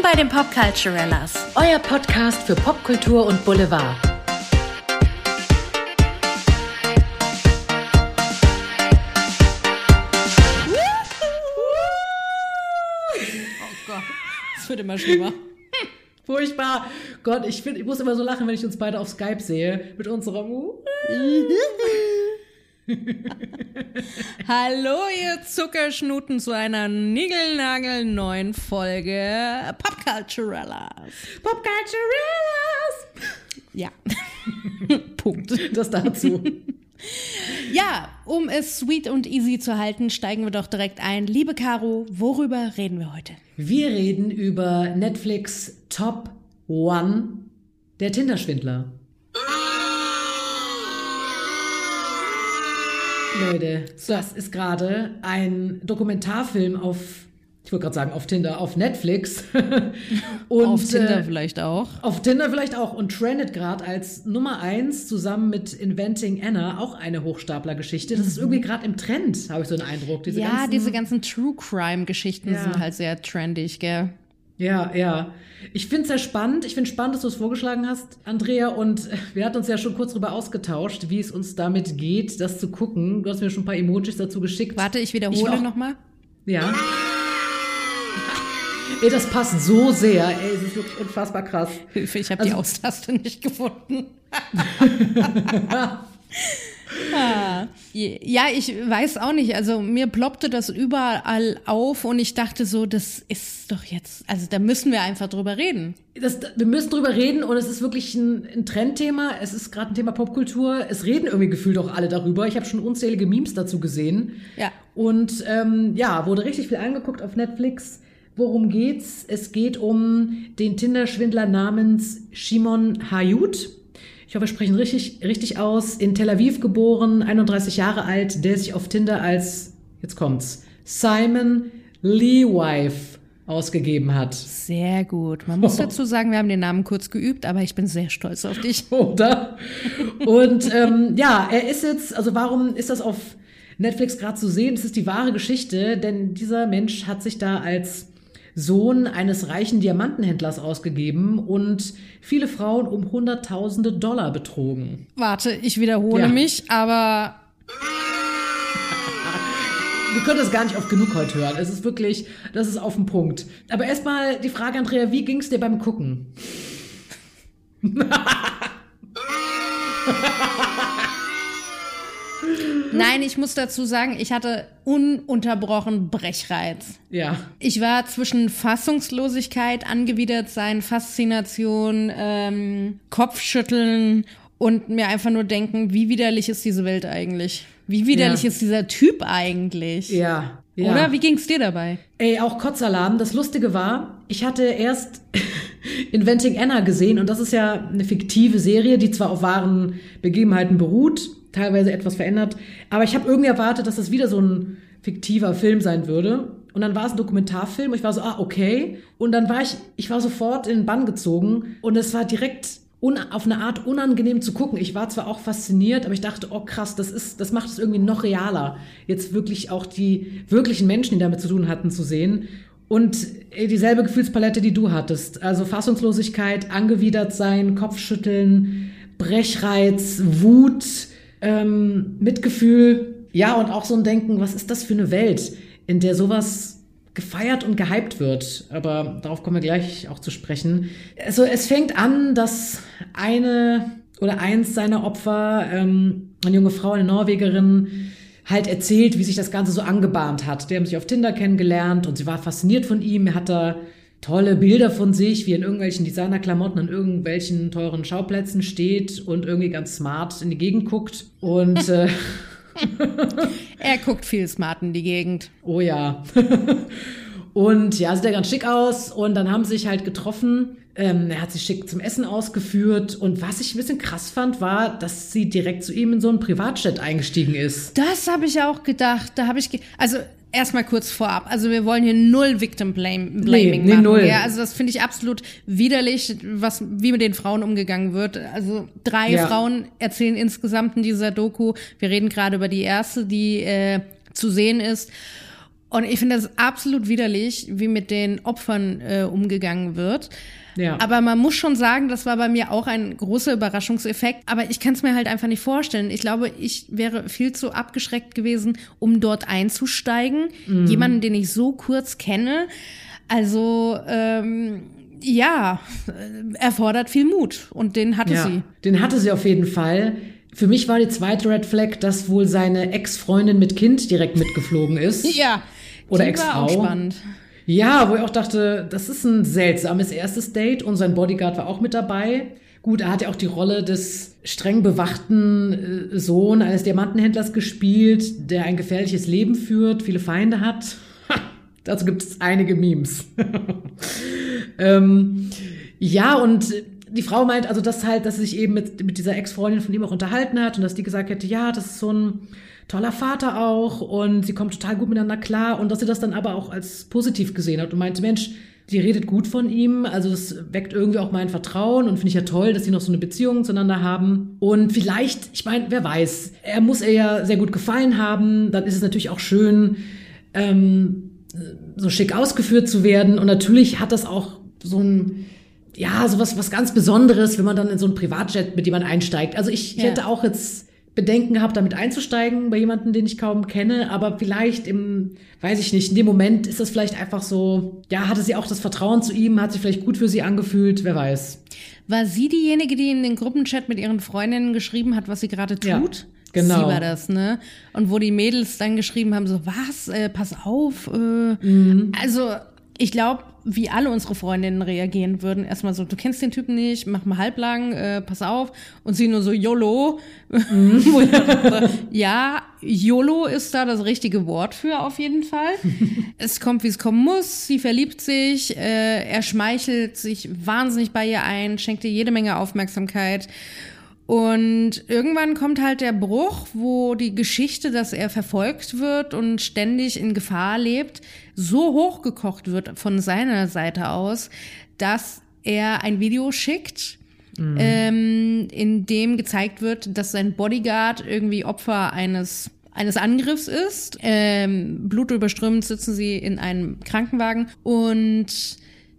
Willkommen bei den Popculturellas, euer Podcast für Popkultur und Boulevard. Oh Gott, es wird immer schlimmer. Furchtbar. Gott, ich, find, ich muss immer so lachen, wenn ich uns beide auf Skype sehe. Mit unserem. Hallo, ihr Zuckerschnuten, zu einer niegelnagelneuen Folge Popculturellas. Popculturellas! Ja. Punkt. Das dazu. Ja, um es sweet und easy zu halten, steigen wir doch direkt ein. Liebe Caro, worüber reden wir heute? Wir reden über Netflix Top One, der Tinder-Schwindler. Leute, das ist gerade ein Dokumentarfilm auf, ich wollte gerade sagen, auf Tinder, auf Netflix. Und, auf Tinder äh, vielleicht auch. Auf Tinder vielleicht auch und trendet gerade als Nummer eins zusammen mit Inventing Anna auch eine Hochstapler-Geschichte. Das ist mhm. irgendwie gerade im Trend, habe ich so den Eindruck. Diese ja, ganzen, diese ganzen True Crime-Geschichten ja. sind halt sehr trendig, gell? Ja, ja. Ich finde es sehr spannend. Ich finde spannend, dass du es vorgeschlagen hast, Andrea. Und wir hatten uns ja schon kurz darüber ausgetauscht, wie es uns damit geht, das zu gucken. Du hast mir schon ein paar Emojis dazu geschickt. Warte, ich wiederhole nochmal. Ja. Ey, das passt so sehr. Ey, es ist wirklich unfassbar krass. Hilfe, ich habe also, die Austaste nicht gefunden. Ah. Ja, ich weiß auch nicht. Also mir ploppte das überall auf und ich dachte so, das ist doch jetzt, also da müssen wir einfach drüber reden. Das, wir müssen drüber reden und es ist wirklich ein, ein Trendthema. Es ist gerade ein Thema Popkultur. Es reden irgendwie gefühlt auch alle darüber. Ich habe schon unzählige Memes dazu gesehen. Ja. Und ähm, ja, wurde richtig viel angeguckt auf Netflix. Worum geht's? Es geht um den Tinder-Schwindler namens Shimon Hayut ich hoffe, wir sprechen richtig, richtig aus, in Tel Aviv geboren, 31 Jahre alt, der sich auf Tinder als, jetzt kommt's, Simon Leewife ausgegeben hat. Sehr gut. Man muss oh. dazu sagen, wir haben den Namen kurz geübt, aber ich bin sehr stolz auf dich. Oder? Und ähm, ja, er ist jetzt, also warum ist das auf Netflix gerade zu sehen? Es ist die wahre Geschichte, denn dieser Mensch hat sich da als Sohn eines reichen Diamantenhändlers ausgegeben und viele Frauen um Hunderttausende Dollar betrogen. Warte, ich wiederhole ja. mich, aber. Wir können das gar nicht oft genug heute hören. Es ist wirklich, das ist auf den Punkt. Aber erstmal die Frage, Andrea, wie ging es dir beim Gucken? Nein, ich muss dazu sagen, ich hatte ununterbrochen Brechreiz. Ja. Ich war zwischen Fassungslosigkeit, Angewidertsein, Faszination, ähm, Kopfschütteln und mir einfach nur denken, wie widerlich ist diese Welt eigentlich? Wie widerlich ja. ist dieser Typ eigentlich? Ja. Ja. Oder? Wie ging's dir dabei? Ey, auch Kotzalarm. Das Lustige war, ich hatte erst Inventing Anna gesehen und das ist ja eine fiktive Serie, die zwar auf wahren Begebenheiten beruht, teilweise etwas verändert. Aber ich habe irgendwie erwartet, dass das wieder so ein fiktiver Film sein würde. Und dann war es ein Dokumentarfilm. Und ich war so, ah, okay. Und dann war ich, ich war sofort in den Bann gezogen. Und es war direkt auf eine Art unangenehm zu gucken. Ich war zwar auch fasziniert, aber ich dachte, oh krass, das ist, das macht es irgendwie noch realer, jetzt wirklich auch die wirklichen Menschen, die damit zu tun hatten, zu sehen. Und dieselbe Gefühlspalette, die du hattest. Also Fassungslosigkeit, angewidert sein, Kopfschütteln, Brechreiz, Wut, ähm, Mitgefühl, ja, und auch so ein Denken, was ist das für eine Welt, in der sowas gefeiert und gehypt wird. Aber darauf kommen wir gleich auch zu sprechen. Also es fängt an, dass eine oder eins seiner Opfer, ähm, eine junge Frau, eine Norwegerin, halt erzählt, wie sich das Ganze so angebahnt hat. Die haben sich auf Tinder kennengelernt und sie war fasziniert von ihm. Er hat da tolle Bilder von sich, wie in irgendwelchen Designerklamotten an irgendwelchen teuren Schauplätzen steht und irgendwie ganz smart in die Gegend guckt. Und äh, er guckt viel smart in die Gegend. Oh ja. und ja, sieht er ganz schick aus. Und dann haben sie sich halt getroffen. Ähm, er hat sich schick zum Essen ausgeführt. Und was ich ein bisschen krass fand, war, dass sie direkt zu ihm in so einen Privatjet eingestiegen ist. Das habe ich auch gedacht. Da habe ich, ge also erstmal kurz vorab. Also wir wollen hier null Victim Blaming nee, nee, machen. Null. Ja, also das finde ich absolut widerlich, was wie mit den Frauen umgegangen wird. Also drei ja. Frauen erzählen insgesamt in dieser Doku. Wir reden gerade über die erste, die äh, zu sehen ist. Und ich finde das absolut widerlich, wie mit den Opfern äh, umgegangen wird. Ja. Aber man muss schon sagen, das war bei mir auch ein großer Überraschungseffekt. Aber ich kann es mir halt einfach nicht vorstellen. Ich glaube, ich wäre viel zu abgeschreckt gewesen, um dort einzusteigen. Mhm. Jemanden, den ich so kurz kenne. Also, ähm, ja, äh, erfordert viel Mut. Und den hatte ja, sie. den hatte sie auf jeden Fall. Für mich war die zweite Red Flag, dass wohl seine Ex-Freundin mit Kind direkt mitgeflogen ist. Ja. Oder die war auch Ex-Frau. spannend. Ja, wo ich auch dachte, das ist ein seltsames erstes Date und sein Bodyguard war auch mit dabei. Gut, er hat ja auch die Rolle des streng bewachten äh, Sohn eines Diamantenhändlers gespielt, der ein gefährliches Leben führt, viele Feinde hat. Dazu gibt es einige Memes. ähm, ja, und die Frau meint also, dass halt, dass sie sich eben mit, mit dieser Ex-Freundin von ihm auch unterhalten hat und dass die gesagt hätte, ja, das ist so ein toller Vater auch und sie kommen total gut miteinander klar und dass sie das dann aber auch als positiv gesehen hat und meinte, Mensch, die redet gut von ihm, also das weckt irgendwie auch mein Vertrauen und finde ich ja toll, dass sie noch so eine Beziehung zueinander haben. Und vielleicht, ich meine, wer weiß, er muss ihr ja sehr gut gefallen haben, dann ist es natürlich auch schön, ähm, so schick ausgeführt zu werden. Und natürlich hat das auch so ein, ja, so was, was ganz Besonderes, wenn man dann in so ein Privatjet mit jemand einsteigt. Also ich, ich Ja. hätte auch jetzt Bedenken gehabt, damit einzusteigen bei jemandem, den ich kaum kenne, aber vielleicht im, weiß ich nicht, in dem Moment ist das vielleicht einfach so, ja, hatte sie auch das Vertrauen zu ihm, hat sich vielleicht gut für sie angefühlt, wer weiß. War sie diejenige, die in den Gruppenchat mit ihren Freundinnen geschrieben hat, was sie gerade tut? Ja, genau. Sie war das, ne? Und wo die Mädels dann geschrieben haben, so, was, äh, pass auf. Äh. Mhm. Also, ich glaube, wie alle unsere Freundinnen reagieren würden, erstmal so, du kennst den Typen nicht, mach mal halblang, äh, pass auf. Und sie nur so, YOLO. Mhm. Ja, YOLO ist da das richtige Wort für, auf jeden Fall. es kommt, wie es kommen muss. Sie verliebt sich, äh, er schmeichelt sich wahnsinnig bei ihr ein, schenkt ihr jede Menge Aufmerksamkeit. Und irgendwann kommt halt der Bruch, wo die Geschichte, dass er verfolgt wird und ständig in Gefahr lebt, so hochgekocht wird von seiner Seite aus, dass er ein Video schickt, ähm, in dem gezeigt wird, dass sein Bodyguard irgendwie Opfer eines eines Angriffs ist. Ähm, blutüberströmend sitzen sie in einem Krankenwagen und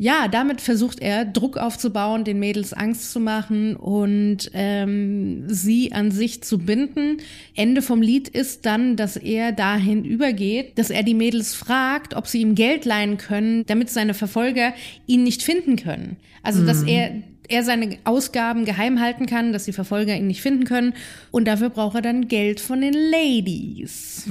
ja, damit versucht er Druck aufzubauen, den Mädels Angst zu machen und ähm, sie an sich zu binden. Ende vom Lied ist dann, dass er dahin übergeht, dass er die Mädels fragt, ob sie ihm Geld leihen können, damit seine Verfolger ihn nicht finden können. Also, dass er er seine Ausgaben geheim halten kann, dass die Verfolger ihn nicht finden können. Und dafür braucht er dann Geld von den Ladies.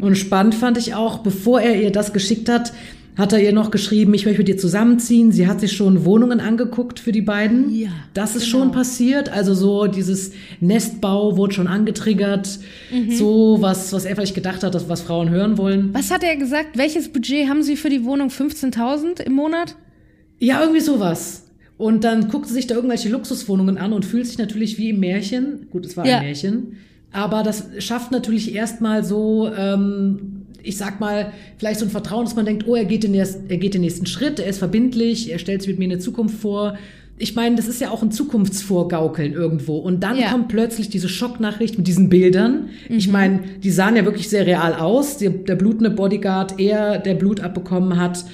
Und spannend fand ich auch, bevor er ihr das geschickt hat, hat er ihr noch geschrieben, ich möchte mit dir zusammenziehen. Sie hat sich schon Wohnungen angeguckt für die beiden. Ja, Das ist genau. schon passiert. Also so dieses Nestbau wurde schon angetriggert. Mhm. So was, was er vielleicht gedacht hat, was Frauen hören wollen. Was hat er gesagt? Welches Budget haben Sie für die Wohnung? 15.000 im Monat? Ja, irgendwie sowas. Und dann guckt sie sich da irgendwelche Luxuswohnungen an und fühlt sich natürlich wie im Märchen. Gut, es war Ja. ein Märchen. Aber das schafft natürlich erstmal so, ähm, ich sag mal, vielleicht so ein Vertrauen, dass man denkt, oh, er geht, den, er geht den nächsten Schritt, er ist verbindlich, er stellt sich mit mir eine Zukunft vor. Ich meine, das ist ja auch ein Zukunftsvorgaukeln irgendwo. Und dann Ja. kommt plötzlich diese Schocknachricht mit diesen Bildern. Ich meine, die sahen ja wirklich sehr real aus. Der, der blutende Bodyguard, er, der Blut abbekommen hat,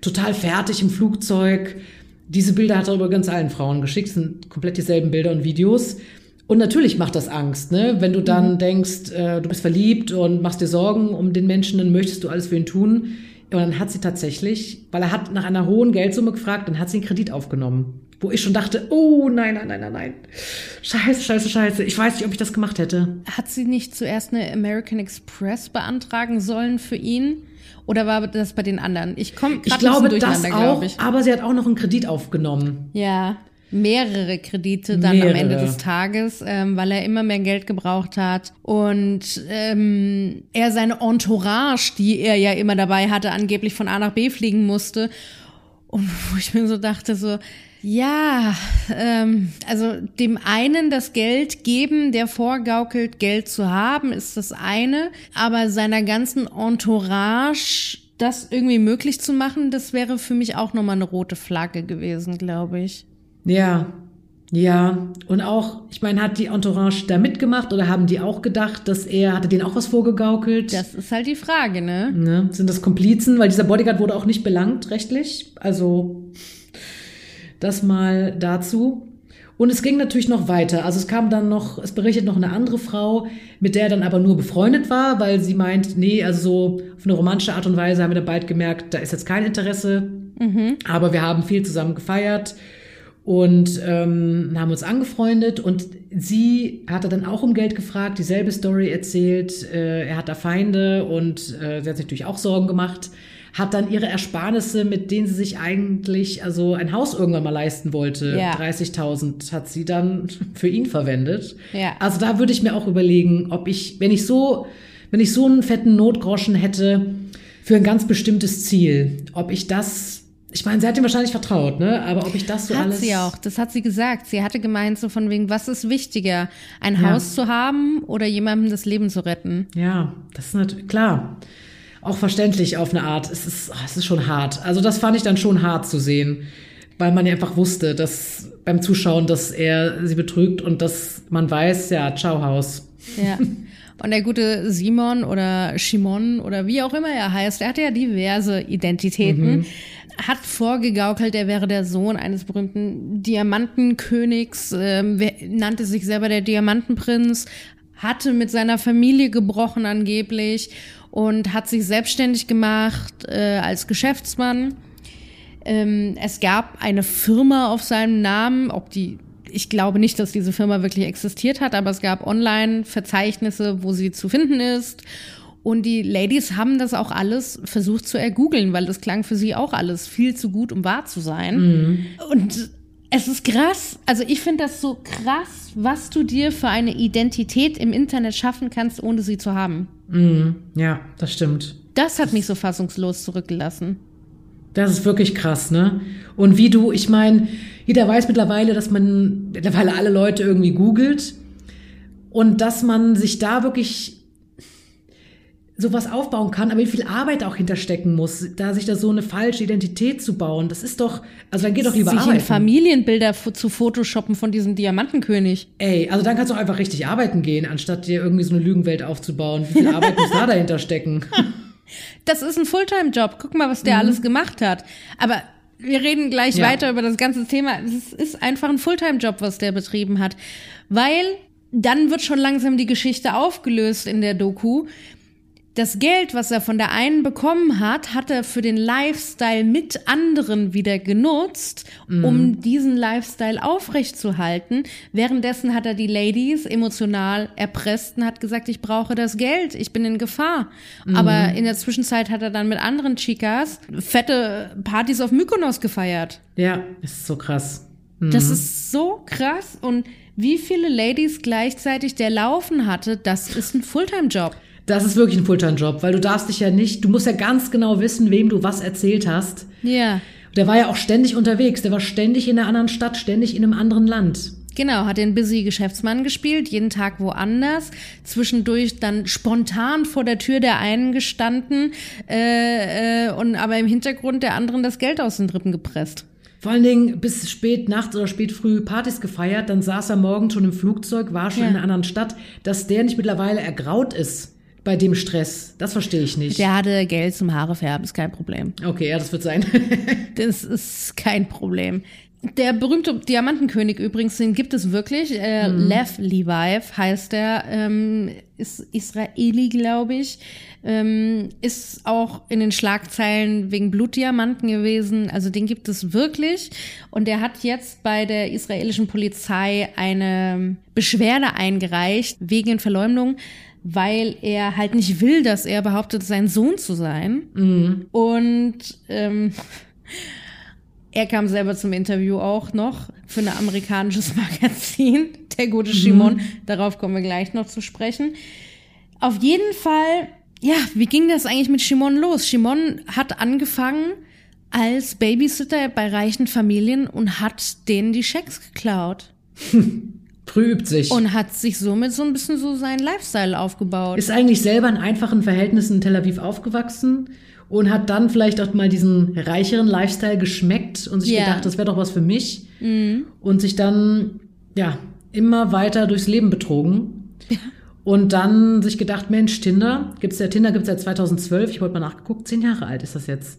total fertig im Flugzeug. Diese Bilder hat er übrigens allen Frauen geschickt, sind komplett dieselben Bilder und Videos. Und natürlich macht das Angst, ne? Wenn du dann denkst, äh, du bist verliebt und machst dir Sorgen um den Menschen, dann möchtest du alles für ihn tun. Und dann hat sie tatsächlich, weil er hat nach einer hohen Geldsumme gefragt, dann hat sie einen Kredit aufgenommen. Wo ich schon dachte, oh nein, nein, nein, nein, nein. Scheiße, scheiße, scheiße. Ich weiß nicht, ob ich das gemacht hätte. Hat sie nicht zuerst eine American Express beantragen sollen für ihn? Oder war das bei den anderen? Ich komme Ich gerade glaube, ein das auch, glaube ich. aber sie hat auch noch einen Kredit aufgenommen. Ja, mehrere Kredite dann Mehrere. am Ende des Tages, ähm, weil er immer mehr Geld gebraucht hat. Und ähm, er seine Entourage, die er ja immer dabei hatte, angeblich von A nach B fliegen musste. Und wo ich mir so dachte, so, ja, ähm, also dem einen das Geld geben, der vorgaukelt, Geld zu haben, ist das eine. Aber seiner ganzen Entourage das irgendwie möglich zu machen, das wäre für mich auch nochmal eine rote Flagge gewesen, glaube ich. Ja. Ja, und auch, ich meine, hat die Entourage da mitgemacht oder haben die auch gedacht, dass er, hatte denen auch was vorgegaukelt? Das ist halt die Frage, ne? ne? Sind das Komplizen? Weil dieser Bodyguard wurde auch nicht belangt, rechtlich. Also, das mal dazu. Und es ging natürlich noch weiter. Also es kam dann noch, es berichtet noch eine andere Frau, mit der er dann aber nur befreundet war, weil sie meint, nee, also so auf eine romantische Art und Weise haben wir dann bald gemerkt, da ist jetzt kein Interesse. Mhm. Aber wir haben viel zusammen gefeiert und ähm, haben uns angefreundet und sie hatte dann auch um Geld gefragt, dieselbe Story erzählt, äh, er hat da Feinde und äh, sie hat sich natürlich auch Sorgen gemacht hat dann ihre Ersparnisse, mit denen sie sich eigentlich also ein Haus irgendwann mal leisten wollte, ja. 30.000 hat sie dann für ihn verwendet. Ja. Also da würde ich mir auch überlegen, ob ich, wenn ich so, wenn ich so einen fetten Notgroschen hätte für ein ganz bestimmtes Ziel, ob ich das ich meine, sie hat ihm wahrscheinlich vertraut, ne? Aber ob ich das so hat alles. Hat sie auch, das hat sie gesagt. Sie hatte gemeint, so von wegen, was ist wichtiger? Ein ja. Haus zu haben oder jemandem das Leben zu retten? Ja, das ist natürlich klar auch verständlich auf eine Art. Es ist, oh, es ist schon hart. Also das fand ich dann schon hart zu sehen, weil man ja einfach wusste, dass beim Zuschauen, dass er sie betrügt und dass man weiß, ja, ciao Haus. Ja. Und der gute Simon oder Shimon oder wie auch immer er heißt, er hatte ja diverse Identitäten, mhm. Hat vorgegaukelt, er wäre der Sohn eines berühmten Diamantenkönigs, äh, nannte sich selber der Diamantenprinz, hatte mit seiner Familie gebrochen angeblich und hat sich selbstständig gemacht äh, als Geschäftsmann. Ähm, es gab eine Firma auf seinem Namen, ob die ich glaube nicht, dass diese Firma wirklich existiert hat, aber es gab Online-Verzeichnisse, wo sie zu finden ist. Und die Ladies haben das auch alles versucht zu ergoogeln, weil das klang für sie auch alles viel zu gut, um wahr zu sein. Mhm. Und es ist krass. Also ich finde das so krass, was du dir für eine Identität im Internet schaffen kannst, ohne sie zu haben. Mm, ja, das stimmt. Das hat mich so fassungslos zurückgelassen. Das ist wirklich krass, ne? Und wie du, ich meine, jeder weiß mittlerweile, dass man mittlerweile alle Leute irgendwie googelt und dass man sich da wirklich sowas aufbauen kann, aber wie viel Arbeit auch hinterstecken muss, da sich da so eine falsche Identität zu bauen. Das ist doch, also dann geht doch lieber sich arbeiten. in Familienbilder zu photoshoppen von diesem Diamantenkönig. Ey, also dann kannst du auch einfach richtig arbeiten gehen, anstatt dir irgendwie so eine Lügenwelt aufzubauen. Wie viel Arbeit muss da dahinter stecken? Das ist ein Fulltime-Job. Guck mal, was der mhm. alles gemacht hat. Aber wir reden gleich ja. weiter über das ganze Thema. Es ist einfach ein Fulltime-Job, was der betrieben hat. Weil dann wird schon langsam die Geschichte aufgelöst in der Doku das Geld, was er von der einen bekommen hat, hat er für den Lifestyle mit anderen wieder genutzt, mm. um diesen Lifestyle aufrechtzuerhalten. Währenddessen hat er die Ladies emotional erpresst und hat gesagt, ich brauche das Geld, ich bin in Gefahr. Mm. Aber in der Zwischenzeit hat er dann mit anderen Chicas fette Partys auf Mykonos gefeiert. Ja, ist so krass. Mm. Das ist so krass und wie viele Ladies gleichzeitig der laufen hatte, das ist ein Fulltime-Job. Das ist wirklich ein Fulltime-Job, weil du darfst dich ja nicht, du musst ja ganz genau wissen, wem du was erzählt hast. Ja. Der war ja auch ständig unterwegs, der war ständig in einer anderen Stadt, ständig in einem anderen Land. Genau, hat den busy Geschäftsmann gespielt, jeden Tag woanders, zwischendurch dann spontan vor der Tür der einen gestanden äh, äh, und aber im Hintergrund der anderen das Geld aus den Rippen gepresst. Vor allen Dingen bis spät nachts oder spät früh Partys gefeiert, dann saß er morgens schon im Flugzeug, war schon ja. in einer anderen Stadt, dass der nicht mittlerweile ergraut ist bei dem Stress? Das verstehe ich nicht. Der hatte Geld zum Haare färben, ist kein Problem. Okay, ja, das wird sein. das ist kein Problem. Der berühmte Diamantenkönig übrigens, den gibt es wirklich. Äh, mhm. Lev Leviv heißt er, ähm, ist Israeli, glaube ich. Ähm, ist auch in den Schlagzeilen wegen Blutdiamanten gewesen. Also den gibt es wirklich. Und der hat jetzt bei der israelischen Polizei eine Beschwerde eingereicht wegen Verleumdung weil er halt nicht will, dass er behauptet, sein Sohn zu sein. Mhm. Und ähm, er kam selber zum Interview auch noch für ein amerikanisches Magazin, der gute Shimon. Mhm. Darauf kommen wir gleich noch zu sprechen. Auf jeden Fall, ja, wie ging das eigentlich mit Shimon los? Shimon hat angefangen als Babysitter bei reichen Familien und hat denen die Schecks geklaut. Trübt sich. Und hat sich somit so ein bisschen so seinen Lifestyle aufgebaut. Ist eigentlich selber in einfachen Verhältnissen in Tel Aviv aufgewachsen und hat dann vielleicht auch mal diesen reicheren Lifestyle geschmeckt und sich Ja. gedacht, das wäre doch was für mich. Und sich dann, ja, immer weiter durchs Leben betrogen. Und dann sich gedacht, Mensch, Tinder, gibt's ja Tinder gibt's seit 2012, ich wollte mal nachgeguckt, zehn Jahre alt ist das jetzt.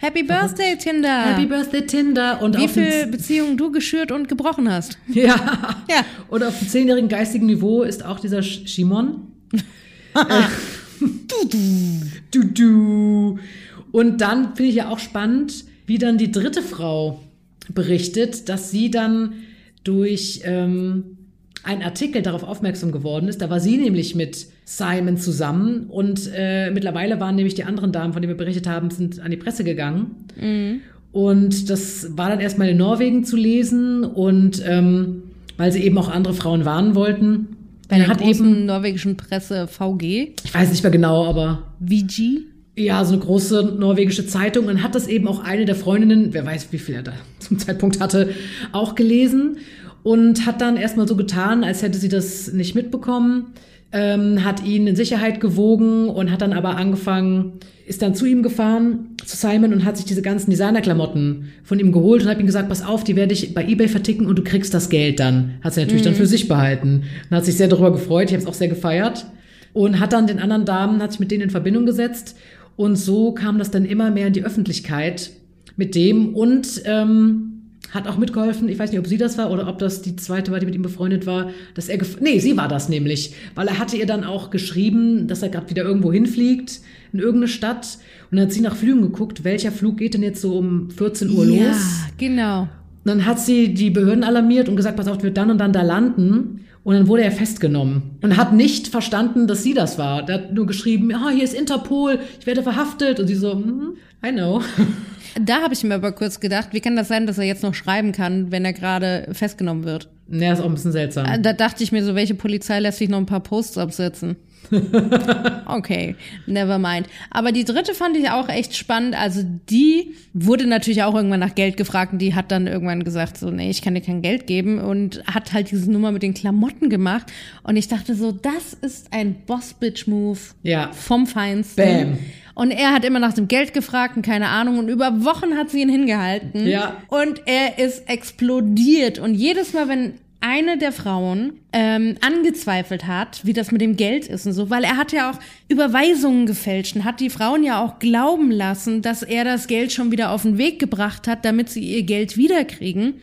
Happy Birthday, Tinder. Happy Birthday Tinder und Wie viele Beziehungen du geschürt und gebrochen hast. Ja. Ja. Und auf dem zehnjährigen geistigen Niveau ist auch dieser Shimon. du, du. Und dann finde ich ja auch spannend, wie dann die dritte Frau berichtet, dass sie dann durch ähm, einen Artikel darauf aufmerksam geworden ist. Da war sie nämlich mit Simon zusammen und äh, mittlerweile waren nämlich die anderen Damen, von denen wir berichtet haben, sind an die Presse gegangen. Und das war dann erstmal in Norwegen zu lesen und ähm, weil sie eben auch andere Frauen warnen wollten. Bei der hat eben, norwegischen Presse VG, ich weiß nicht mehr genau, aber VG. ja, so eine große norwegische Zeitung. Und hat das eben auch eine der Freundinnen, wer weiß, wie viel er da zum Zeitpunkt hatte, auch gelesen. Und hat dann erstmal so getan, als hätte sie das nicht mitbekommen. Ähm, hat ihn in Sicherheit gewogen und hat dann aber angefangen, ist dann zu ihm gefahren, zu Simon, und hat sich diese ganzen Designerklamotten von ihm geholt und hat ihm gesagt, pass auf, die werde ich bei Ebay verticken und du kriegst das Geld dann. Hat sie natürlich dann für sich behalten. Und hat sich sehr darüber gefreut, ich habe es auch sehr gefeiert und hat dann den anderen Damen, hat sich mit denen in Verbindung gesetzt und so kam das dann immer mehr in die Öffentlichkeit mit dem und ähm, hat auch mitgeholfen, ich weiß nicht, ob sie das war oder ob das die zweite war, die mit ihm befreundet war, dass er, gef- nee, sie war das nämlich, weil er hatte ihr dann auch geschrieben, dass er gerade wieder irgendwo hinfliegt, in irgendeine Stadt und dann hat sie nach Flügen geguckt, welcher Flug geht denn jetzt so um 14 Uhr Ja, los? genau. Und dann hat sie die Behörden alarmiert und gesagt, pass auf, wird dann und dann da landen. Und dann wurde er festgenommen und hat nicht verstanden, dass sie das war. Der hat nur geschrieben, ja, hier ist Interpol, ich werde verhaftet. Und sie so, mhm, I know. Da habe ich mir aber kurz gedacht, wie kann das sein, dass er jetzt noch schreiben kann, wenn er gerade festgenommen wird? Ja, ist auch ein bisschen seltsam. Da dachte ich mir so, welche Polizei lässt sich noch ein paar Posts absetzen? Okay, never mind. Aber die dritte fand ich auch echt spannend. Also die wurde natürlich auch irgendwann nach Geld gefragt und die hat dann irgendwann gesagt, so, nee, ich kann dir kein Geld geben und hat halt diese Nummer mit den Klamotten gemacht. Und ich dachte so, das ist ein Boss-Bitch-Move Ja. vom Feinsten. Bam. Und er hat immer nach dem Geld gefragt und keine Ahnung. Und über Wochen hat sie ihn hingehalten. Ja. Und er ist explodiert. Und jedes Mal, wenn eine der Frauen ähm, angezweifelt hat, wie das mit dem Geld ist und so, weil er hat ja auch Überweisungen gefälscht und hat die Frauen ja auch glauben lassen, dass er das Geld schon wieder auf den Weg gebracht hat, damit sie ihr Geld wiederkriegen,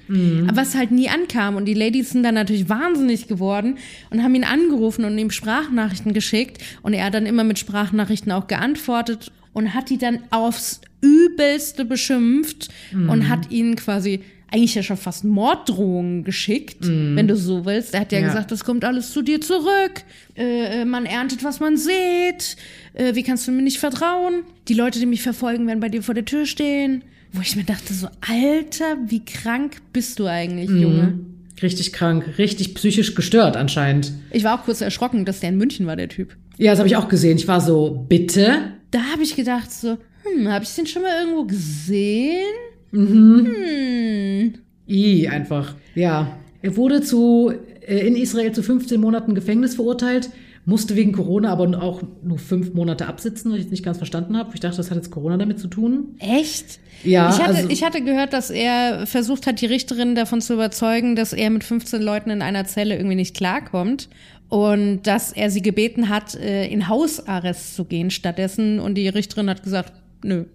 was halt nie ankam. Und die Ladies sind dann natürlich wahnsinnig geworden und haben ihn angerufen und ihm Sprachnachrichten geschickt und er hat dann immer mit Sprachnachrichten auch geantwortet und hat die dann aufs Übelste beschimpft und hat ihnen quasi eigentlich ja schon fast Morddrohungen geschickt, wenn du so willst. Er hat ja, Ja. gesagt, das kommt alles zu dir zurück. Äh, äh, man erntet, was man sieht. Äh, wie kannst du mir nicht vertrauen? Die Leute, die mich verfolgen, werden bei dir vor der Tür stehen. Wo ich mir dachte, so, Alter, wie krank bist du eigentlich, Junge? Richtig krank, richtig psychisch gestört anscheinend. Ich war auch kurz erschrocken, dass der in München war, der Typ. Ja, das habe ich auch gesehen. Ich war so, bitte? Da habe ich gedacht, so, hm, habe ich den schon mal irgendwo gesehen? Hm. I, einfach. Ja. Er wurde zu, äh, in Israel zu 15 Monaten Gefängnis verurteilt, musste wegen Corona aber auch nur fünf Monate absitzen, was ich nicht ganz verstanden habe. Ich dachte, das hat jetzt Corona damit zu tun. Echt? Ja, ich, hatte, also- ich hatte gehört, dass er versucht hat, die Richterin davon zu überzeugen, dass er mit 15 Leuten in einer Zelle irgendwie nicht klarkommt und dass er sie gebeten hat, äh, in Hausarrest zu gehen stattdessen. Und die Richterin hat gesagt, nö.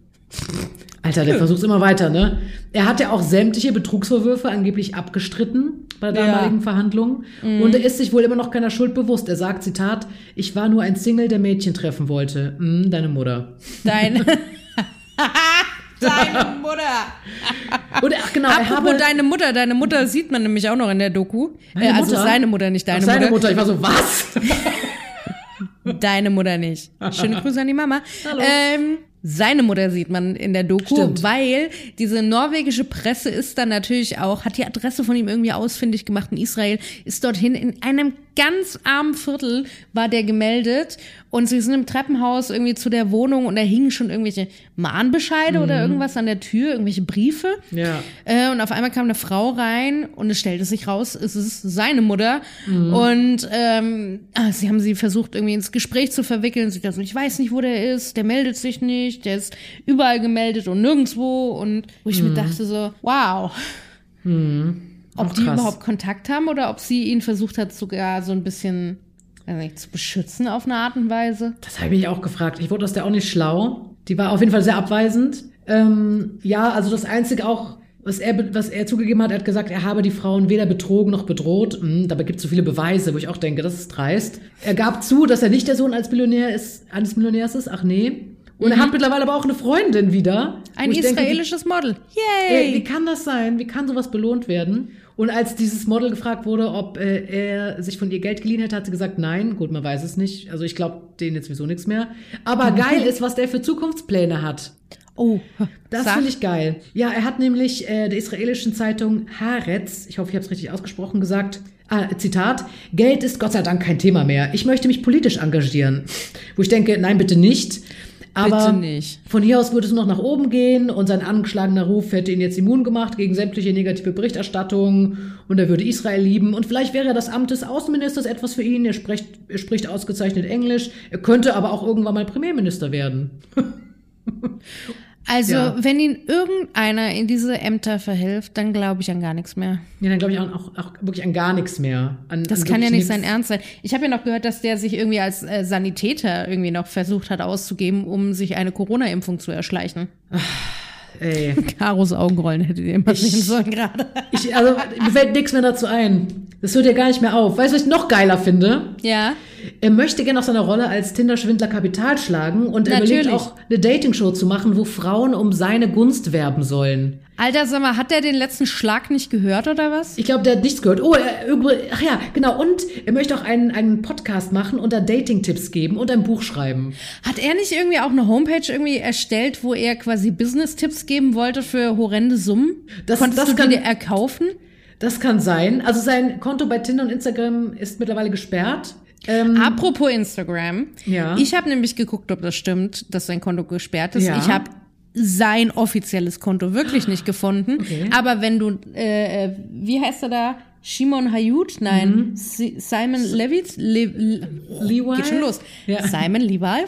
Alter, der versucht immer weiter, ne? Er hat ja auch sämtliche Betrugsvorwürfe angeblich abgestritten bei der Ja. Mhm. damaligen Verhandlung. Und er ist sich wohl immer noch keiner Schuld bewusst. Er sagt, Zitat, ich war nur ein Single, der Mädchen treffen wollte. Hm, deine Mutter. Deine, deine Mutter. Und ach genau, Apropos habe... deine Mutter. Deine Mutter sieht man nämlich auch noch in der Doku. Äh, also Mutter? seine Mutter, nicht deine Ach, seine Mutter. Mutter. Ich war so, was? Deine Mutter nicht. Schöne Grüße an die Mama. Ähm, seine Mutter sieht man in der Doku, Stimmt. weil diese norwegische Presse ist dann natürlich auch, hat die Adresse von ihm irgendwie ausfindig gemacht in Israel, ist dorthin in einem ganz armen Viertel war der gemeldet und sie sind im Treppenhaus irgendwie zu der Wohnung und da hingen schon irgendwelche Mahnbescheide oder irgendwas an der Tür, irgendwelche Briefe. Ja. Äh, und auf einmal kam eine Frau rein und es stellte sich raus, es ist seine Mutter. Und ähm, ah, sie haben sie versucht, irgendwie ins Gespräch zu verwickeln. Sie dachte, so, ich weiß nicht, wo der ist, der meldet sich nicht, der ist überall gemeldet und nirgendwo. Und wo ich mir dachte so, wow. Ob Auch die krass. überhaupt Kontakt haben oder ob sie ihn versucht hat, sogar so ein bisschen nicht, zu beschützen auf eine Art und Weise. Das habe ich mich auch gefragt. Ich wurde aus der auch nicht schlau. Die war auf jeden Fall sehr abweisend. Ähm, ja, also das Einzige auch, was er, was er zugegeben hat, er hat gesagt, er habe die Frauen weder betrogen noch bedroht. Hm, dabei gibt es so viele Beweise, wo ich auch denke, das ist dreist. Er gab zu, dass er nicht der Sohn als Millionär ist, eines Millionärs ist. Ach nee. Und er hat mittlerweile aber auch eine Freundin wieder. Ein ich denke, israelisches Model. Ey, Yay! wie kann das sein? Wie kann sowas belohnt werden? Und als dieses Model gefragt wurde, ob äh, er sich von ihr Geld geliehen hätte, hat sie gesagt, nein. Gut, man weiß es nicht. Also ich glaube denen jetzt sowieso nichts mehr. Aber geil ist, was der für Zukunftspläne hat. oh, Das finde ich geil. Ja, er hat nämlich äh, der israelischen Zeitung Haaretz, ich hoffe, ich habe es richtig ausgesprochen, gesagt, ah, Zitat, Geld ist Gott sei Dank kein Thema mehr. Ich möchte mich politisch engagieren. Wo ich denke, nein, bitte nicht. Aber Bitte nicht. von hier aus würde es noch nach oben gehen und sein angeschlagener Ruf hätte ihn jetzt immun gemacht gegen sämtliche negative Berichterstattung und er würde Israel lieben und vielleicht wäre das Amt des Außenministers etwas für ihn. Er spricht, er spricht ausgezeichnet Englisch. Er könnte aber auch irgendwann mal Premierminister werden. Also, Ja. wenn ihn irgendeiner in diese Ämter verhilft, dann glaube ich an gar nichts mehr. Ja, dann glaube ich auch, auch, auch wirklich an gar nichts mehr. An, Das an kann ja nicht sein. Ernst sein. Ich habe ja noch gehört, dass der sich irgendwie als äh, Sanitäter irgendwie noch versucht hat auszugeben, um sich eine Corona-Impfung zu erschleichen. Ey. Karos Augenrollen hättet ihr immer sehen sollen gerade. Also, mir fällt nichts mehr dazu ein. Das hört ja gar nicht mehr auf. Weißt du, was ich noch geiler finde? Ja. Er möchte gerne aus seiner Rolle als Tinder-Schwindler Kapital schlagen und er überlegt Natürlich. auch, eine Dating-Show zu machen, wo Frauen um seine Gunst werben sollen. Alter, sag mal, hat der den letzten Schlag nicht gehört oder was? Ich glaube, der hat nichts gehört. Oh, er, ach ja, genau. Und er möchte auch einen, einen Podcast machen und da Dating-Tipps geben und ein Buch schreiben. Hat er nicht irgendwie auch eine Homepage irgendwie erstellt, wo er quasi Business-Tipps geben wollte für horrende Summen? Das- Konntest das du kann- die erkaufen? Das kann sein. Also sein Konto bei Tinder und Instagram ist mittlerweile gesperrt. Ähm, Apropos Instagram. Ja. Ich habe nämlich geguckt, ob das stimmt, dass sein Konto gesperrt ist. Ja. Ich habe sein offizielles Konto wirklich nicht gefunden. Okay. Aber wenn du, äh, äh, wie heißt er da? Shimon Hayut? Nein. Mhm. Si- Simon Levitz? Le Le Levi? Geht schon los. Ja. Simon Levi.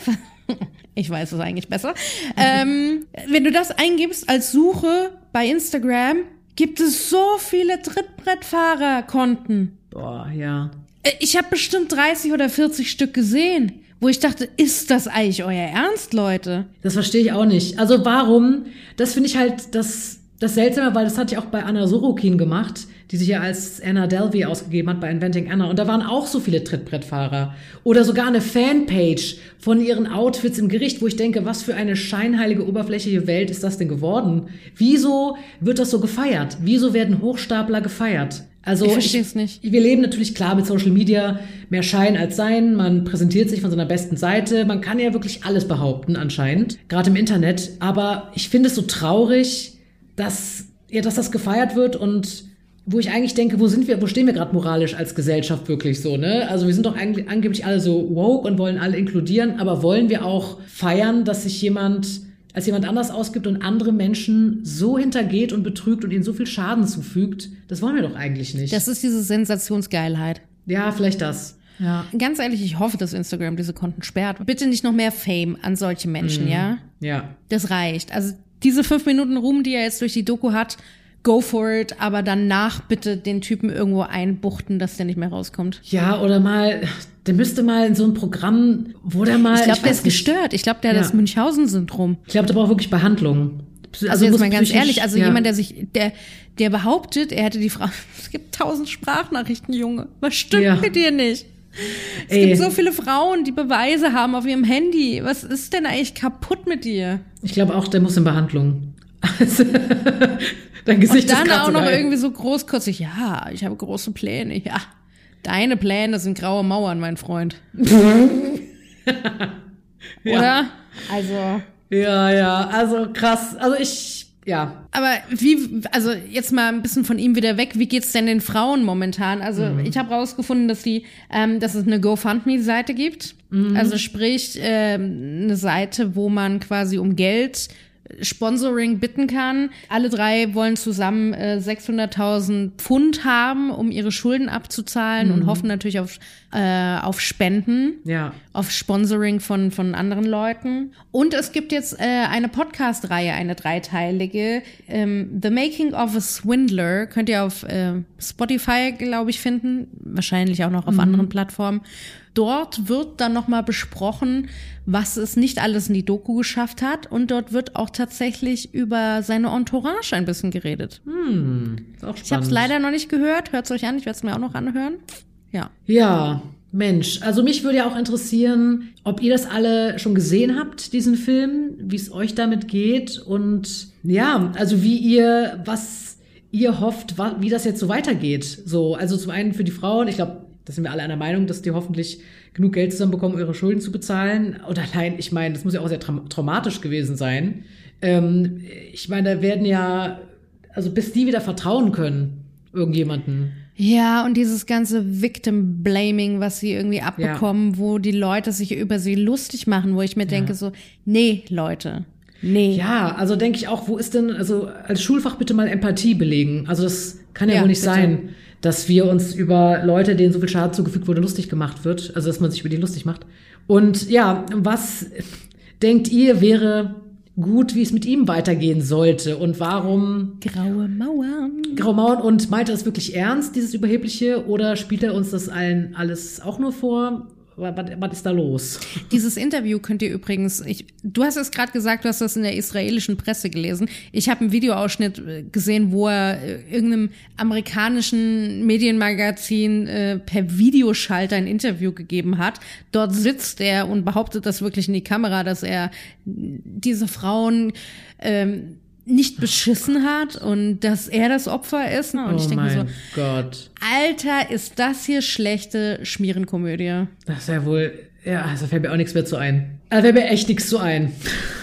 Ich weiß es eigentlich besser. ähm, wenn du das eingibst als Suche bei Instagram, gibt es so viele Trittbrettfahrer-Konten. boah, ja. Äh, Ich habe bestimmt 30 oder 40 Stück gesehen, wo ich dachte, ist das eigentlich euer Ernst, Leute? Das verstehe ich auch nicht. Also warum? Das finde ich halt das, das Seltsame, weil das hatte ich auch bei Anna Sorokin gemacht, die sich ja als Anna Delvey ausgegeben hat bei Inventing Anna. Und da waren auch so viele Trittbrettfahrer. Oder sogar eine Fanpage von ihren Outfits im Gericht, wo ich denke, was für eine scheinheilige, oberflächliche Welt ist das denn geworden? Wieso wird das so gefeiert? Wieso werden Hochstapler gefeiert? Also Ich verstehe es nicht. wir leben natürlich klar mit Social Media mehr Schein als Sein. Man präsentiert sich von seiner besten Seite. Man kann ja wirklich alles behaupten, anscheinend, gerade im Internet. Aber ich finde es so traurig, dass, ja, dass das gefeiert wird und wo ich eigentlich denke, wo sind wir, wo stehen wir gerade moralisch als Gesellschaft wirklich so, ne? Also wir sind doch eigentlich angeblich alle so woke und wollen alle inkludieren, aber wollen wir auch feiern, dass sich jemand als jemand anders ausgibt und andere Menschen so hintergeht und betrügt und ihnen so viel Schaden zufügt, das wollen wir doch eigentlich nicht. Das ist diese Sensationsgeilheit. Ja, vielleicht das. Ja. Ganz ehrlich, ich hoffe, dass Instagram diese Konten sperrt. Bitte nicht noch mehr Fame an solche Menschen, ja? Ja. Das reicht. Also diese fünf Minuten Ruhm, die er jetzt durch die Doku hat, go for it, aber danach bitte den Typen irgendwo einbuchten, dass der nicht mehr rauskommt. Ja, oder mal, der müsste mal in so ein Programm, wo der mal. Ich glaube, der ist nicht, gestört. Ich glaube, der hat Ja. das Münchhausen-Syndrom. Ich glaube, der braucht wirklich Behandlung. Also, jetzt muss mal ganz ehrlich, also ja. jemand, der sich, der, der behauptet, er hätte die Frau, es gibt tausend Sprachnachrichten, Junge. Was stimmt Ja. mit dir nicht? Es Ey. gibt so viele Frauen, die Beweise haben auf ihrem Handy. Was ist denn eigentlich kaputt mit dir? Ich glaube auch, der muss in Behandlung. Also, dein Gesicht Dann ist auch so noch geil. irgendwie so großkotzig, ja, ich habe große Pläne, ja. Deine Pläne sind graue Mauern, mein Freund. Oder? Also, Ja, ja, also krass. Also ich, ja. Aber wie, also jetzt mal ein bisschen von ihm wieder weg, wie geht's denn den Frauen momentan? Also Mhm. ich habe rausgefunden, dass die, ähm, dass es eine GoFundMe-Seite gibt. Mhm. Also sprich, ähm, eine Seite, wo man quasi um Geld Sponsoring bitten kann. Alle drei wollen zusammen äh, 600.000 Pfund haben, um ihre Schulden abzuzahlen Mhm. und hoffen natürlich auf, äh, auf Spenden Ja. auf Sponsoring von, von anderen Leuten. Und es gibt jetzt äh, eine Podcast-Reihe, eine dreiteilige. Ähm, The Making of a Swindler könnt ihr auf äh, Spotify, glaube ich, finden. Wahrscheinlich auch noch auf anderen Plattformen. Dort wird dann nochmal besprochen, was es nicht alles in die Doku geschafft hat. Und dort wird auch tatsächlich über seine Entourage ein bisschen geredet. Ist auch Ich habe es spannend. leider noch nicht gehört. Hört es euch an. Ich werde es mir auch noch anhören. Ja. Ja, Mensch. Also mich würde ja auch interessieren, ob ihr das alle schon gesehen habt, diesen Film, wie es euch damit geht und ja, also wie ihr, was ihr hofft, wie das jetzt so weitergeht. So, also zum einen für die Frauen, ich glaube, da sind wir alle einer Meinung, dass die hoffentlich genug Geld zusammenbekommen, um ihre Schulden zu bezahlen. Oder allein, ich meine, das muss ja auch sehr traum traumatisch gewesen sein. Ähm, ich meine, da werden ja, also bis die wieder vertrauen können, irgendjemanden. Ja, und dieses ganze Victim Blaming, was sie irgendwie abbekommen, wo die Leute sich über sie lustig machen, wo ich mir denke so, nee, Leute, nee. Ja, also denke ich auch, wo ist denn, also als Schulfach bitte mal Empathie belegen. Also das kann ja, Ja, wohl nicht bitte. sein, dass wir uns über Leute, denen so viel Schaden zugefügt wurde, lustig gemacht wird. Also dass man sich über die lustig macht. Und ja, was denkt ihr wäre gut, wie es mit ihm weitergehen sollte? Und warum Graue Mauern. Graue Mauern? Und meint er das wirklich ernst, dieses Überhebliche? Oder spielt er uns das allen alles auch nur vor? Was, ist da los? Dieses Interview könnt ihr übrigens, ich, du hast es gerade gesagt, du hast das in der israelischen Presse gelesen. Ich habe einen Videoausschnitt äh, gesehen, wo er äh, irgendeinem amerikanischen Medienmagazin äh, per Videoschalter ein Interview gegeben hat. Dort sitzt er und behauptet das wirklich in die Kamera, dass er diese Frauen ähm, nicht beschissen hat und dass er das Opfer ist. Und ich oh denke mir so, Gott. Alter, ist das hier schlechte Schmierenkomödie. Das ist ja wohl, ja, also fällt mir auch nichts mehr zu ein. Da fällt mir echt nichts zu ein.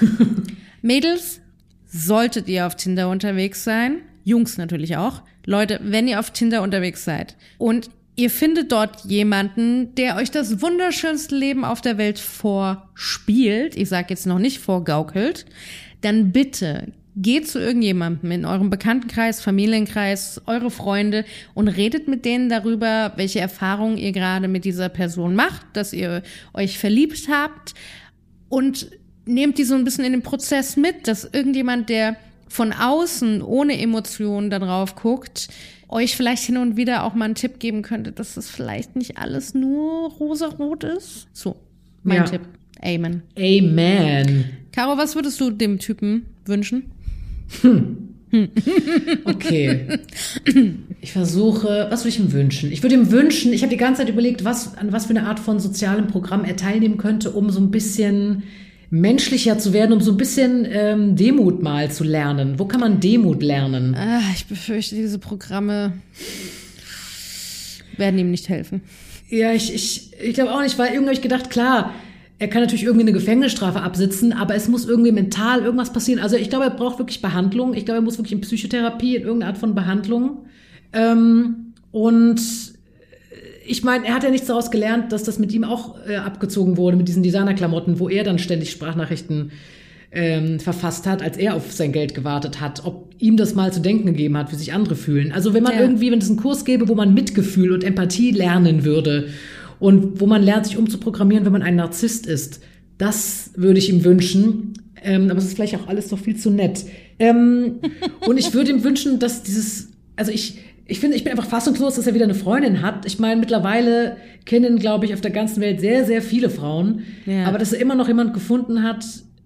Mädels, solltet ihr auf Tinder unterwegs sein, Jungs natürlich auch, Leute, wenn ihr auf Tinder unterwegs seid und ihr findet dort jemanden, der euch das wunderschönste Leben auf der Welt vorspielt, ich sage jetzt noch nicht vorgaukelt, dann bitte geht zu irgendjemandem in eurem Bekanntenkreis, Familienkreis, eure Freunde und redet mit denen darüber, welche Erfahrungen ihr gerade mit dieser Person macht, dass ihr euch verliebt habt und nehmt die so ein bisschen in den Prozess mit, dass irgendjemand, der von außen ohne Emotionen da drauf guckt, euch vielleicht hin und wieder auch mal einen Tipp geben könnte, dass das vielleicht nicht alles nur rosarot ist. So, mein Ja. Tipp. Amen. Amen. Caro, was würdest du dem Typen wünschen? Okay. Ich versuche, was würde ich ihm wünschen? Ich würde ihm wünschen, ich habe die ganze Zeit überlegt, was, an was für eine Art von sozialem Programm er teilnehmen könnte, um so ein bisschen menschlicher zu werden, um so ein bisschen ähm, Demut mal zu lernen. Wo kann man Demut lernen? Ah, ich befürchte, diese Programme werden ihm nicht helfen. Ja, ich, ich, ich glaube auch nicht, weil irgendwie habe ich gedacht, klar, er kann natürlich irgendwie eine Gefängnisstrafe absitzen, aber es muss irgendwie mental irgendwas passieren. Also ich glaube, er braucht wirklich Behandlung. Ich glaube, er muss wirklich in Psychotherapie, in irgendeine Art von Behandlung. Ähm, und ich meine, er hat ja nichts daraus gelernt, dass das mit ihm auch äh, abgezogen wurde, mit diesen Designerklamotten, wo er dann ständig Sprachnachrichten ähm, verfasst hat, als er auf sein Geld gewartet hat, ob ihm das mal zu denken gegeben hat, wie sich andere fühlen. Also wenn man Ja. irgendwie, wenn es einen Kurs gäbe, wo man Mitgefühl und Empathie lernen würde und wo man lernt, sich umzuprogrammieren, wenn man ein Narzisst ist, das würde ich ihm wünschen. Ähm, aber es ist vielleicht auch alles doch viel zu nett. Ähm, und ich würde ihm wünschen, dass dieses, also ich, ich finde, ich bin einfach fassungslos, dass er wieder eine Freundin hat. Ich meine, mittlerweile kennen, glaube ich, auf der ganzen Welt sehr, sehr viele Frauen. Ja. Aber dass er immer noch jemand gefunden hat,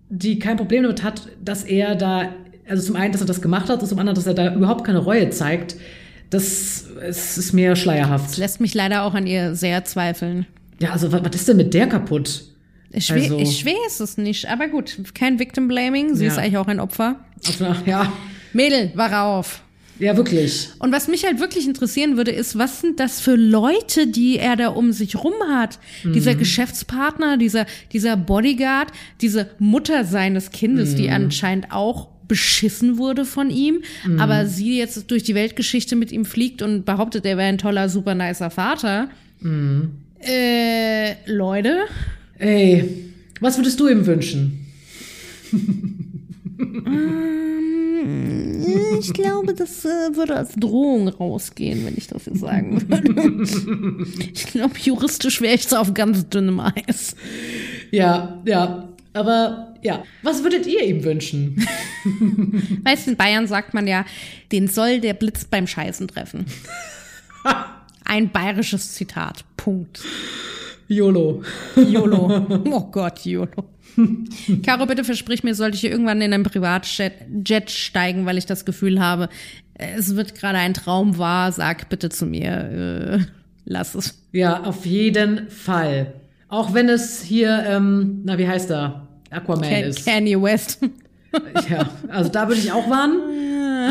die kein Problem damit hat, dass er da, also zum einen, dass er das gemacht hat und zum anderen, dass er da überhaupt keine Reue zeigt, das es ist mir schleierhaft. Lässt mich leider auch an ihr sehr zweifeln. Ja, also was, was ist denn mit der kaputt? Ich, Also- ich weiß es nicht, aber gut, kein Victim Blaming. Sie Ja. ist eigentlich auch ein Opfer. Also, ja, Mädel, wach auf. ja, wirklich. Und was mich halt wirklich interessieren würde, ist, was sind das für Leute, die er da um sich rum hat? Dieser Geschäftspartner, dieser, dieser Bodyguard, diese Mutter seines Kindes, die anscheinend auch beschissen wurde von ihm, aber sie jetzt durch die Weltgeschichte mit ihm fliegt und behauptet, er wäre ein toller, super nicer Vater. Äh, Leute, Ey, was würdest du ihm wünschen? ich glaube, das äh, würde als Drohung rausgehen, wenn ich das jetzt sagen würde. ich glaube, juristisch wäre ich so auf ganz dünnem Eis. Ja, ja. Aber ja, was würdet ihr ihm wünschen? Weißt du, in Bayern sagt man ja, den soll der Blitz beim Scheißen treffen. Ein bayerisches Zitat. Punkt. YOLO. YOLO. Oh Gott, YOLO. Caro, bitte versprich mir, sollte ich hier irgendwann in ein Privatjet Jet steigen, weil ich das Gefühl habe, es wird gerade ein Traum wahr, sag bitte zu mir, äh, lass es. Ja, auf jeden Fall. Auch wenn es hier, ähm, na, wie heißt er? Aquaman Can ist. Kanye West. Ja, also da würde ich auch warnen.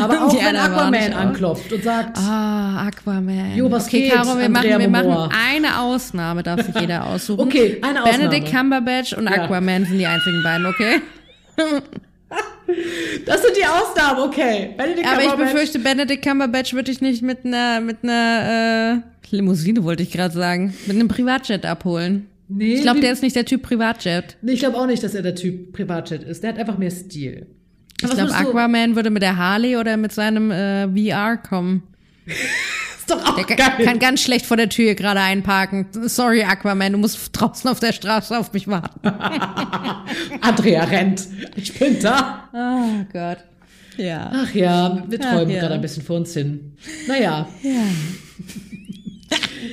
Aber auch Ja, wenn Aquaman anklopft und sagt, Ah, Aquaman. Jo, was okay, geht, Caro, wir, machen, wir machen eine Ausnahme, darf sich jeder aussuchen. Okay, eine Ausnahme. Benedict Cumberbatch und Ja. Aquaman sind die einzigen beiden, okay? das sind die Ausnahmen, okay. Benedict Aber ich befürchte, Benedict Cumberbatch würde ich nicht mit einer, mit einer äh, Limousine, wollte ich gerade sagen, mit einem Privatjet abholen. Nee, Ich glaube, der ist nicht der Typ Privatjet. Nee, ich glaube auch nicht, dass er der Typ Privatjet ist. Der hat einfach mehr Stil. Ich glaube, du- Aquaman würde mit der Harley oder mit seinem äh, VR kommen. Ist doch auch Der geil. kann ganz schlecht vor der Tür gerade einparken. Sorry, Aquaman, du musst draußen auf der Straße auf mich warten. Andrea rennt. Ich bin da. Oh Gott. Ja. Ach ja, wir träumen ja. gerade ein bisschen vor uns hin. Naja,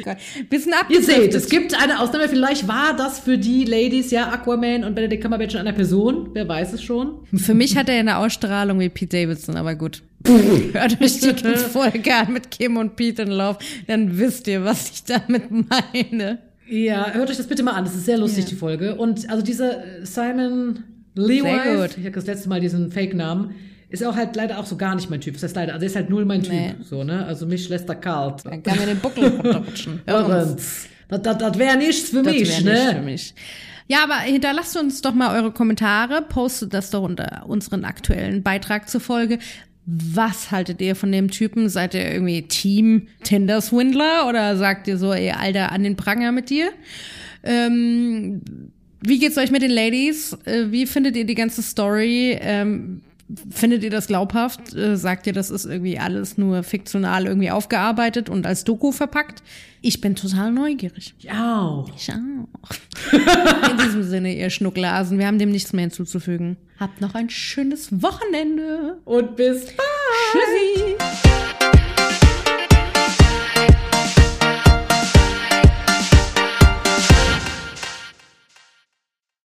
Oh. Bisschen ihr abgedriftet. seht, es gibt eine Ausnahme. Vielleicht war das für die Ladies ja Aquaman und Benedict Cumberbatch schon einer Person. Wer weiß es schon. Für mich hat er eine Ausstrahlung wie Pete Davidson, aber gut. Hört euch die Folge an mit Kim und Pete in Love, dann wisst ihr, was ich damit meine. Ja, hört euch das bitte mal an. Das ist sehr lustig, Ja. die Folge. Und also dieser äh, Simon gut. ich habe das letzte Mal diesen Fake-Namen, ist auch halt leider auch so gar nicht mein Typ. Das heißt leider, also ist halt null mein Typ. Nee. So, ne? Also mich lässt er kalt. Dann kann mir den Buckel runterrutschen. Hörens. Das, das, das wäre nichts für Das mich, wär nicht für ne? mich. Ja, aber hinterlasst uns doch mal eure Kommentare, postet das doch unter unseren aktuellen Beitrag zur Folge. Was haltet ihr von dem Typen? Seid ihr irgendwie Team Tinder Swindler oder sagt ihr so, ey, Alter, an den Pranger mit dir? Ähm, wie geht's euch mit den Ladies? Äh, wie findet ihr die ganze Story? Ähm, findet ihr das glaubhaft? Äh, sagt ihr, das ist irgendwie alles nur fiktional irgendwie aufgearbeitet und als Doku verpackt? Ich bin total neugierig. Ich auch. Ich auch. In diesem Sinne, ihr Schnucklasen, wir haben dem nichts mehr hinzuzufügen. Habt noch ein schönes Wochenende. Und bis Tschüssi.